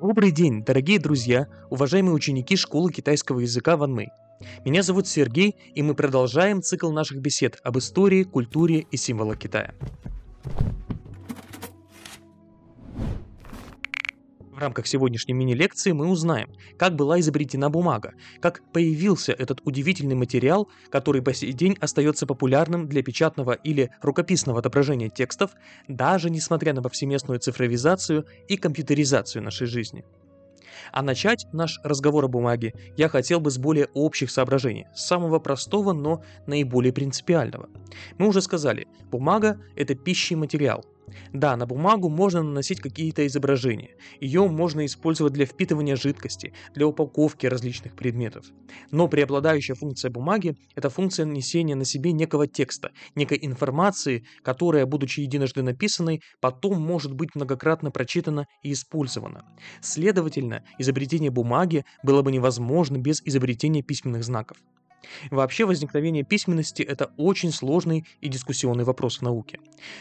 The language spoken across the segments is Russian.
Добрый день, дорогие друзья, уважаемые ученики школы китайского языка Ван Мэй. Меня зовут Сергей, и мы продолжаем цикл наших бесед об истории, культуре и символах Китая. Рамках сегодняшней мини-лекции мы узнаем, как была изобретена бумага, как появился этот удивительный материал, который по сей день остается популярным для печатного или рукописного отображения текстов, даже несмотря на повсеместную цифровизацию и компьютеризацию нашей жизни. А начать наш разговор о бумаге я хотел бы с более общих соображений, с самого простого, но наиболее принципиального. Мы уже сказали, бумага – это пищий материал, да, на бумагу можно наносить какие-то изображения. Ее можно использовать для впитывания жидкости, для упаковки различных предметов. Но преобладающая функция бумаги – это функция нанесения на себе некого текста, некой информации, которая, будучи единожды написанной, потом может быть многократно прочитана и использована. Следовательно, изобретение бумаги было бы невозможно без изобретения письменных знаков. Вообще возникновение письменности – это очень сложный и дискуссионный вопрос в науке.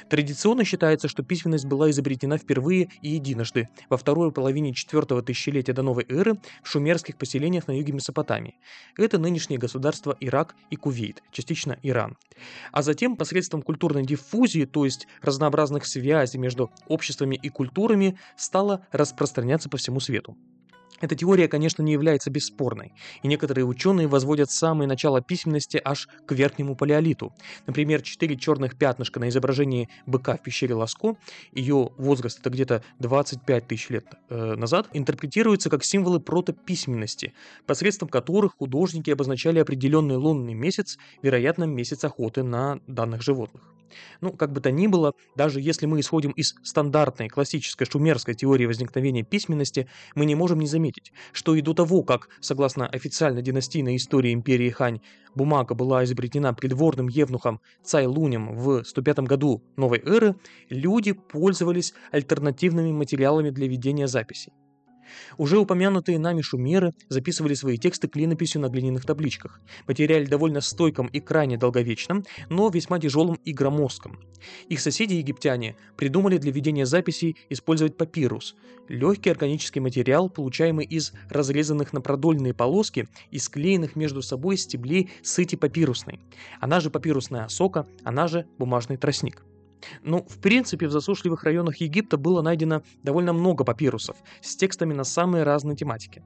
Традиционно считается, что письменность была изобретена впервые и единожды, во второй половине четвертого тысячелетия до новой эры в шумерских поселениях на юге Месопотамии. Это нынешние государства Ирак и Кувейт, частично Иран. А затем посредством культурной диффузии, то есть разнообразных связей между обществами и культурами, стала распространяться по всему свету. Эта теория, конечно, не является бесспорной, и некоторые ученые возводят самое начало письменности аж к верхнему палеолиту. Например, четыре черных пятнышка на изображении быка в пещере Ласко, ее возраст это где-то 25 тысяч лет э, назад, интерпретируются как символы протописьменности, посредством которых художники обозначали определенный лунный месяц, вероятно, месяц охоты на данных животных. Ну, как бы то ни было, даже если мы исходим из стандартной классической шумерской теории возникновения письменности, мы не можем не заметить, что и до того, как, согласно официальной династийной истории империи Хань, бумага была изобретена придворным евнухом Цай Лунем в 105 году новой эры, люди пользовались альтернативными материалами для ведения записей. Уже упомянутые нами шумеры записывали свои тексты клинописью на глиняных табличках, материале довольно стойком и крайне долговечном, но весьма тяжелым и громоздком. Их соседи-египтяне придумали для ведения записей использовать папирус – легкий органический материал, получаемый из разрезанных на продольные полоски и склеенных между собой стеблей сыти папирусной, она же папирусная сока, она же бумажный тростник. Ну, в принципе, в засушливых районах Египта было найдено довольно много папирусов с текстами на самые разные тематики.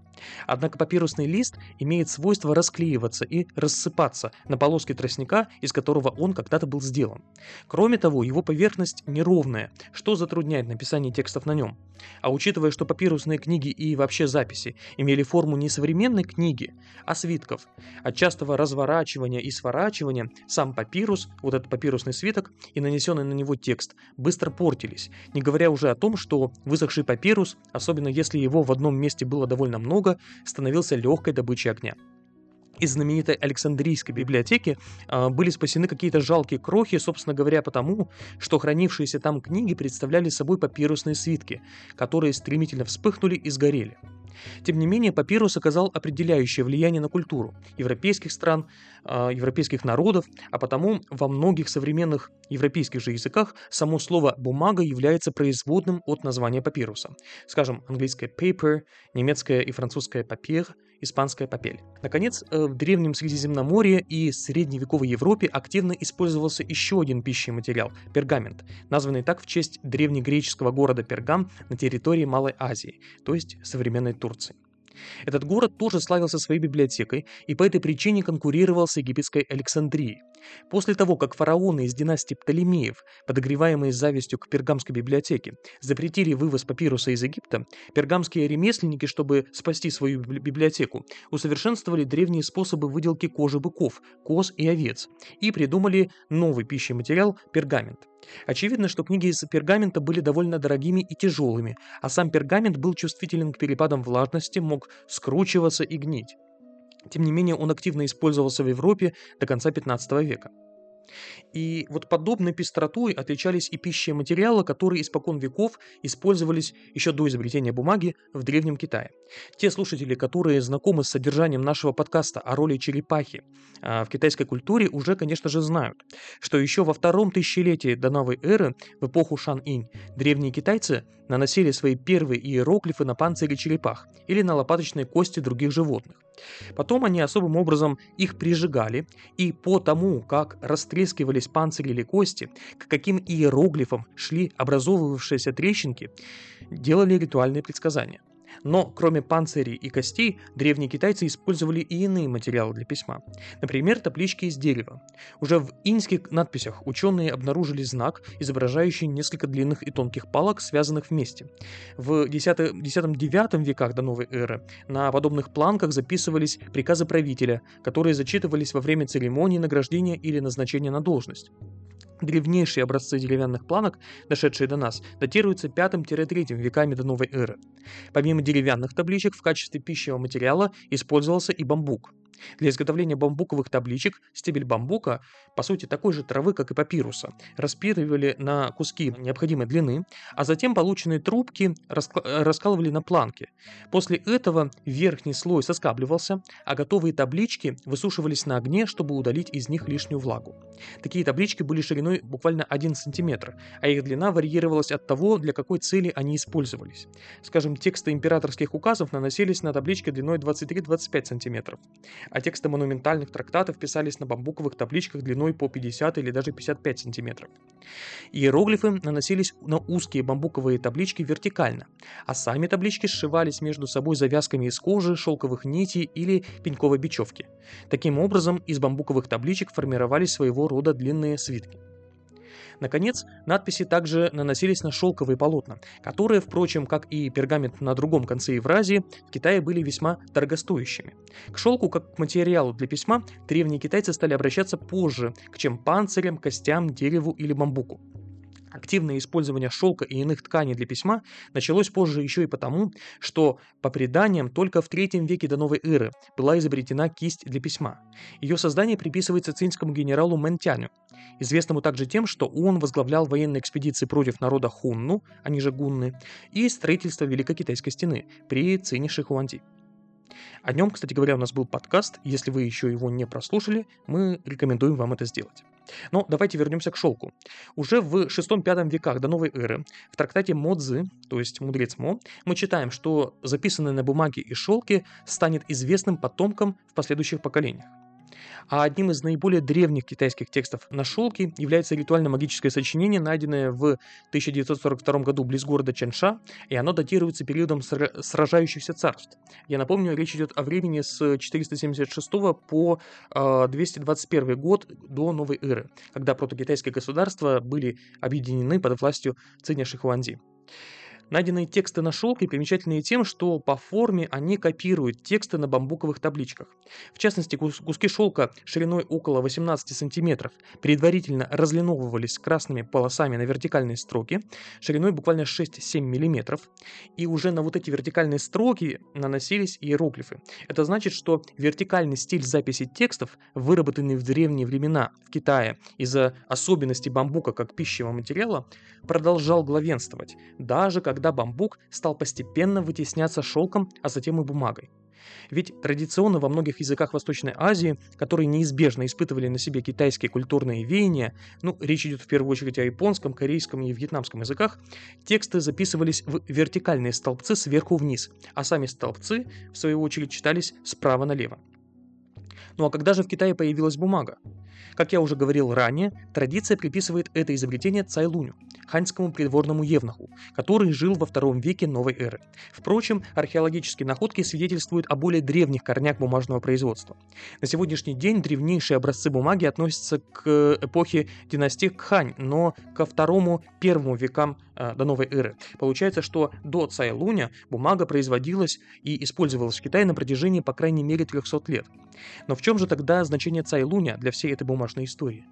Однако папирусный лист имеет свойство расклеиваться и рассыпаться на полоске тростника, из которого он когда-то был сделан. Кроме того, его поверхность неровная, что затрудняет написание текстов на нем. А учитывая, что папирусные книги и вообще записи имели форму не современной книги, а свитков, от частого разворачивания и сворачивания сам папирус, вот этот папирусный свиток и нанесенный на него него текст быстро портились, не говоря уже о том, что высохший папирус, особенно если его в одном месте было довольно много, становился легкой добычей огня. Из знаменитой Александрийской библиотеки э, были спасены какие-то жалкие крохи, собственно говоря, потому, что хранившиеся там книги представляли собой папирусные свитки, которые стремительно вспыхнули и сгорели. Тем не менее, папирус оказал определяющее влияние на культуру европейских стран, а, европейских народов, а потому во многих современных европейских же языках само слово «бумага» является производным от названия папируса. Скажем, английское paper, немецкое и французское papier, испанская папель. Наконец, э, в Древнем Средиземноморье и средневековой Европе активно использовался еще один пищий материал – пергамент, названный так в честь древнегреческого города Пергам на территории Малой Азии, то есть современной Турции. Этот город тоже славился своей библиотекой и по этой причине конкурировал с египетской Александрией. После того, как фараоны из династии Птолемеев, подогреваемые завистью к пергамской библиотеке, запретили вывоз папируса из Египта, пергамские ремесленники, чтобы спасти свою библиотеку, усовершенствовали древние способы выделки кожи быков, коз и овец и придумали новый пищий материал – пергамент. Очевидно, что книги из пергамента были довольно дорогими и тяжелыми, а сам пергамент был чувствителен к перепадам влажности, мог скручиваться и гнить. Тем не менее, он активно использовался в Европе до конца 15 века. И вот подобной пестротой отличались и пищи материалы, которые испокон веков использовались еще до изобретения бумаги в Древнем Китае. Те слушатели, которые знакомы с содержанием нашего подкаста о роли черепахи а, в китайской культуре, уже, конечно же, знают, что еще во втором тысячелетии до новой эры, в эпоху Шан-Инь, древние китайцы наносили свои первые иероглифы на панцире черепах или на лопаточные кости других животных. Потом они особым образом их прижигали, и по тому, как растрескивались панцири или кости, к каким иероглифам шли образовывавшиеся трещинки, делали ритуальные предсказания – но кроме панцирей и костей, древние китайцы использовали и иные материалы для письма. Например, таблички из дерева. Уже в иньских надписях ученые обнаружили знак, изображающий несколько длинных и тонких палок, связанных вместе. В X-IX веках до новой эры на подобных планках записывались приказы правителя, которые зачитывались во время церемонии награждения или назначения на должность. Древнейшие образцы деревянных планок, дошедшие до нас, датируются 5-3 веками до новой эры. Помимо деревянных табличек в качестве пищевого материала использовался и бамбук – для изготовления бамбуковых табличек стебель бамбука, по сути такой же травы, как и папируса, распиливали на куски необходимой длины, а затем полученные трубки раскалывали на планки. После этого верхний слой соскабливался, а готовые таблички высушивались на огне, чтобы удалить из них лишнюю влагу. Такие таблички были шириной буквально 1 см, а их длина варьировалась от того, для какой цели они использовались. Скажем, тексты императорских указов наносились на таблички длиной 23-25 см а тексты монументальных трактатов писались на бамбуковых табличках длиной по 50 или даже 55 сантиметров. Иероглифы наносились на узкие бамбуковые таблички вертикально, а сами таблички сшивались между собой завязками из кожи, шелковых нитей или пеньковой бечевки. Таким образом, из бамбуковых табличек формировались своего рода длинные свитки. Наконец, надписи также наносились на шелковые полотна, которые, впрочем, как и пергамент на другом конце Евразии, в Китае были весьма дорогостоящими. К шелку, как к материалу для письма, древние китайцы стали обращаться позже, к чем панцирям, костям, дереву или бамбуку. Активное использование шелка и иных тканей для письма началось позже еще и потому, что, по преданиям, только в третьем веке до новой эры была изобретена кисть для письма. Ее создание приписывается цинскому генералу Мэнтяню, известному также тем, что он возглавлял военные экспедиции против народа Хунну, они же гунны, и строительство Великой Китайской стены при Цине Шихуанди. О нем, кстати говоря, у нас был подкаст. Если вы еще его не прослушали, мы рекомендуем вам это сделать. Но давайте вернемся к шелку. Уже в 6-5 веках до новой эры в трактате Модзы, то есть Мудрец Мо, мы читаем, что записанное на бумаге и шелке станет известным потомкам в последующих поколениях. А одним из наиболее древних китайских текстов на шелке является ритуально-магическое сочинение, найденное в 1942 году близ города Чанша, и оно датируется периодом сражающихся царств. Я напомню, речь идет о времени с 476 по 221 а, год до новой эры, когда протокитайские государства были объединены под властью Циня Шихуанди. Найденные тексты на шелке примечательны тем, что по форме они копируют тексты на бамбуковых табличках. В частности, куски шелка шириной около 18 см предварительно разлиновывались красными полосами на вертикальные строки, шириной буквально 6-7 мм, и уже на вот эти вертикальные строки наносились иероглифы. Это значит, что вертикальный стиль записи текстов, выработанный в древние времена в Китае из-за особенностей бамбука как пищевого материала, продолжал главенствовать, даже когда когда бамбук стал постепенно вытесняться шелком, а затем и бумагой. Ведь традиционно во многих языках Восточной Азии, которые неизбежно испытывали на себе китайские культурные веяния, ну, речь идет в первую очередь о японском, корейском и вьетнамском языках, тексты записывались в вертикальные столбцы сверху вниз, а сами столбцы, в свою очередь, читались справа налево. Ну а когда же в Китае появилась бумага? Как я уже говорил ранее, традиция приписывает это изобретение Цайлуню, ханьскому придворному евнуху, который жил во втором веке новой эры. Впрочем, археологические находки свидетельствуют о более древних корнях бумажного производства. На сегодняшний день древнейшие образцы бумаги относятся к эпохе династии Кхань, но ко второму-первому векам э, до новой эры. Получается, что до Цайлуня бумага производилась и использовалась в Китае на протяжении по крайней мере 300 лет. Но в чем же тогда значение Цайлуня для всей этой бумажной истории?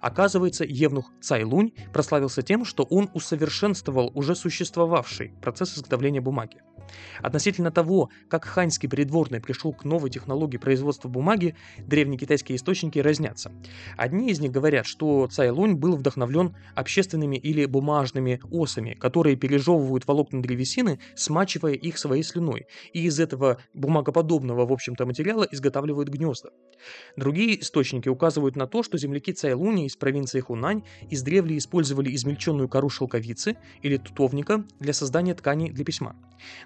Оказывается, Евнух Цайлунь прославился тем, что он усовершенствовал уже существовавший процесс изготовления бумаги. Относительно того, как ханьский придворный пришел к новой технологии производства бумаги, древние китайские источники разнятся. Одни из них говорят, что Цай Лунь был вдохновлен общественными или бумажными осами, которые пережевывают волокна древесины, смачивая их своей слюной, и из этого бумагоподобного, в общем-то, материала изготавливают гнезда. Другие источники указывают на то, что земляки Цайлуни из провинции Хунань издревле использовали измельченную кору шелковицы или тутовника для создания тканей для письма.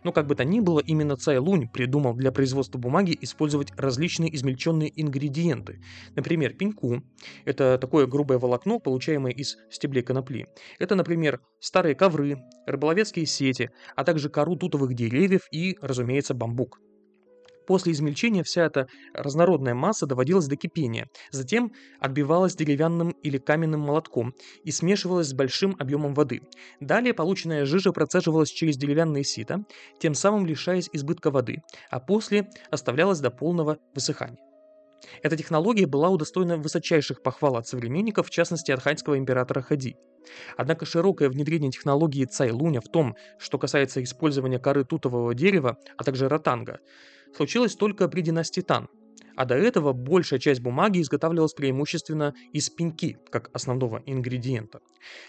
Но как бы то ни было, именно Цайлунь придумал для производства бумаги использовать различные измельченные ингредиенты. Например, пеньку – это такое грубое волокно, получаемое из стеблей конопли. Это, например, старые ковры, рыболовецкие сети, а также кору тутовых деревьев и, разумеется, бамбук. После измельчения вся эта разнородная масса доводилась до кипения, затем отбивалась деревянным или каменным молотком и смешивалась с большим объемом воды. Далее полученная жижа процеживалась через деревянные сито, тем самым лишаясь избытка воды, а после оставлялась до полного высыхания. Эта технология была удостоена высочайших похвал от современников, в частности от ханьского императора Хади. Однако широкое внедрение технологии Цайлуня в том, что касается использования коры тутового дерева, а также ротанга, случилось только при династии Тан, а до этого большая часть бумаги изготавливалась преимущественно из пеньки, как основного ингредиента.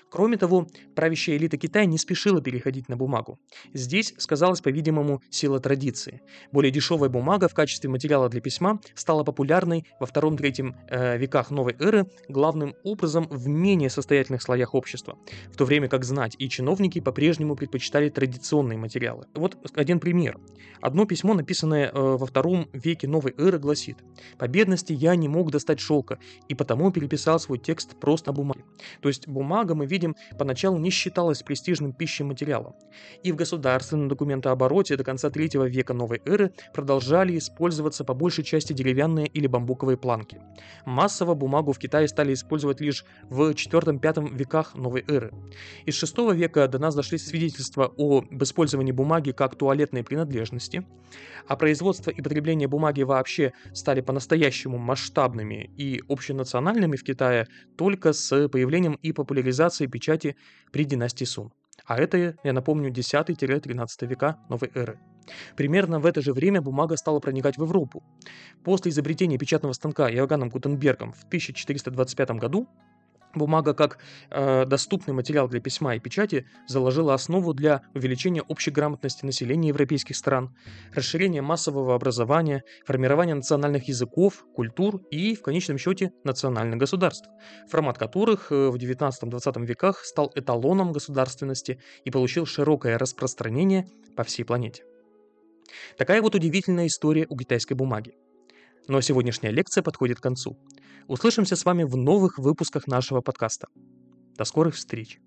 Кроме того, правящая элита Китая не спешила переходить на бумагу. Здесь сказалась, по-видимому, сила традиции. Более дешевая бумага в качестве материала для письма стала популярной во втором-третьем э, веках новой эры главным образом в менее состоятельных слоях общества, в то время как знать и чиновники по-прежнему предпочитали традиционные материалы. Вот один пример. Одно письмо, написанное э, во втором веке новой эры, гласит «По бедности я не мог достать шелка, и потому переписал свой текст просто на бумаге». То есть бумага мы видим, поначалу не считалась престижным пищей материалом. И в государственном документообороте до конца третьего века новой эры продолжали использоваться по большей части деревянные или бамбуковые планки. Массово бумагу в Китае стали использовать лишь в IV-V веках новой эры. Из VI века до нас дошли свидетельства об использовании бумаги как туалетной принадлежности, а производство и потребление бумаги вообще стали по-настоящему масштабными и общенациональными в Китае только с появлением и популяризацией печати при династии Сун. А это, я напомню, 10-13 века новой эры. Примерно в это же время бумага стала проникать в Европу. После изобретения печатного станка Иоганном Гутенбергом в 1425 году Бумага как э, доступный материал для письма и печати заложила основу для увеличения общей грамотности населения европейских стран, расширения массового образования, формирования национальных языков, культур и, в конечном счете, национальных государств, формат которых э, в 19-20 веках стал эталоном государственности и получил широкое распространение по всей планете. Такая вот удивительная история у китайской бумаги. Но сегодняшняя лекция подходит к концу. Услышимся с вами в новых выпусках нашего подкаста. До скорых встреч!